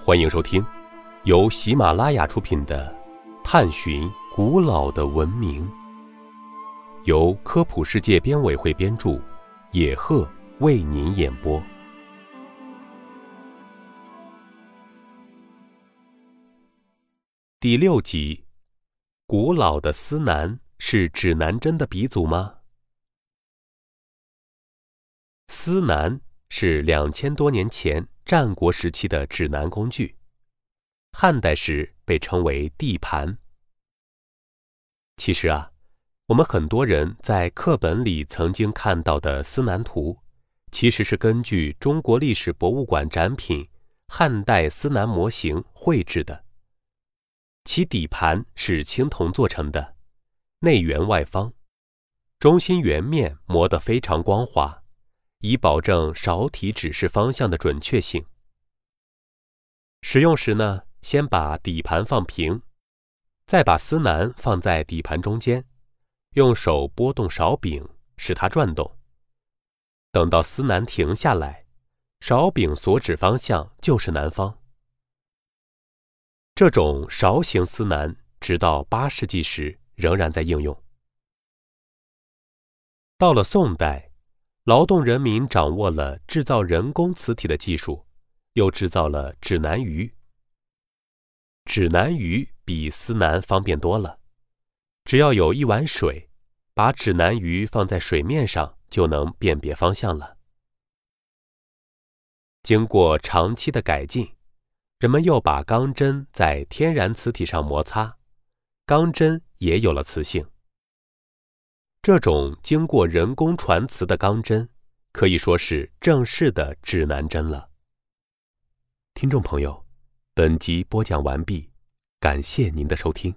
欢迎收听由喜马拉雅出品的《探寻古老的文明》，由科普世界编委会编著，野鹤为您演播。第六集：古老的司南是指南针的鼻祖吗？司南是两千多年前战国时期的指南工具，汉代时被称为地盘。其实啊，我们很多人在课本里曾经看到的司南图，其实是根据中国历史博物馆展品汉代司南模型绘制的。其底盘是青铜做成的，内圆外方，中心圆面磨得非常光滑，以保证勺体指示方向的准确性。使用时呢，先把底盘放平，再把司南放在底盘中间，用手拨动勺柄，使它转动。等到司南停下来，勺柄所指方向就是南方。这种勺形司南，直到八世纪时仍然在应用。到了宋代，劳动人民掌握了制造人工磁体的技术，又制造了指南鱼。指南鱼比司南方便多了，只要有一碗水，把指南鱼放在水面上，就能辨别方向了。经过长期的改进。人们又把钢针在天然磁体上摩擦，钢针也有了磁性。这种经过人工传磁的钢针，可以说是正式的指南针了。听众朋友，本集播讲完毕，感谢您的收听。